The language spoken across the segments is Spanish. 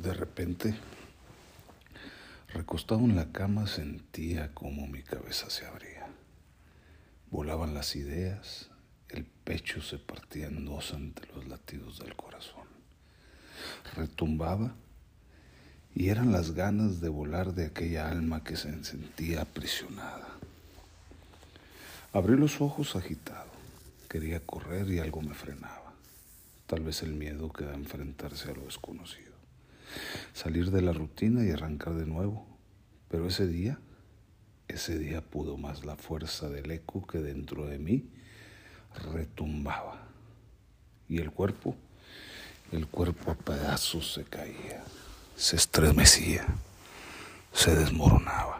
De repente, recostado en la cama, sentía como mi cabeza se abría. Volaban las ideas, el pecho se partía en dos ante los latidos del corazón. Retumbaba y eran las ganas de volar de aquella alma que se sentía aprisionada. Abrí los ojos agitado. Quería correr y algo me frenaba. Tal vez el miedo que da enfrentarse a lo desconocido salir de la rutina y arrancar de nuevo. Pero ese día, ese día pudo más la fuerza del eco que dentro de mí retumbaba. Y el cuerpo, el cuerpo a pedazos se caía, se estremecía, se desmoronaba.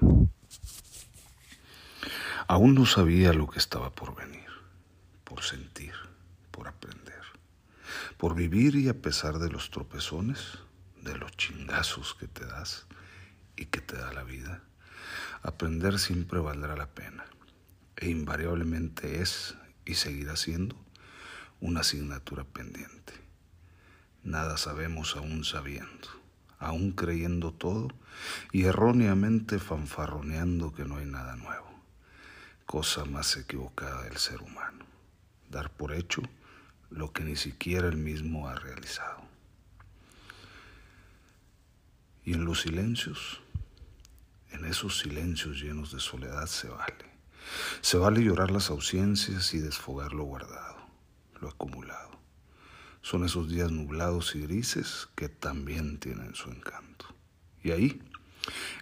Aún no sabía lo que estaba por venir, por sentir, por aprender, por vivir y a pesar de los tropezones, de los chingazos que te das y que te da la vida, aprender siempre valdrá la pena e invariablemente es y seguirá siendo una asignatura pendiente. Nada sabemos aún sabiendo, aún creyendo todo y erróneamente fanfarroneando que no hay nada nuevo. Cosa más equivocada del ser humano, dar por hecho lo que ni siquiera él mismo ha realizado. Y en los silencios, en esos silencios llenos de soledad se vale. Se vale llorar las ausencias y desfogar lo guardado, lo acumulado. Son esos días nublados y grises que también tienen su encanto. Y ahí,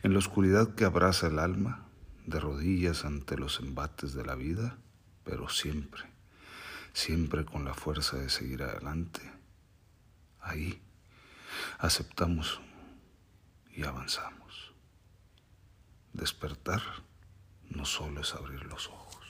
en la oscuridad que abraza el alma, de rodillas ante los embates de la vida, pero siempre, siempre con la fuerza de seguir adelante, ahí aceptamos y avanzamos. Despertar no solo es abrir los ojos.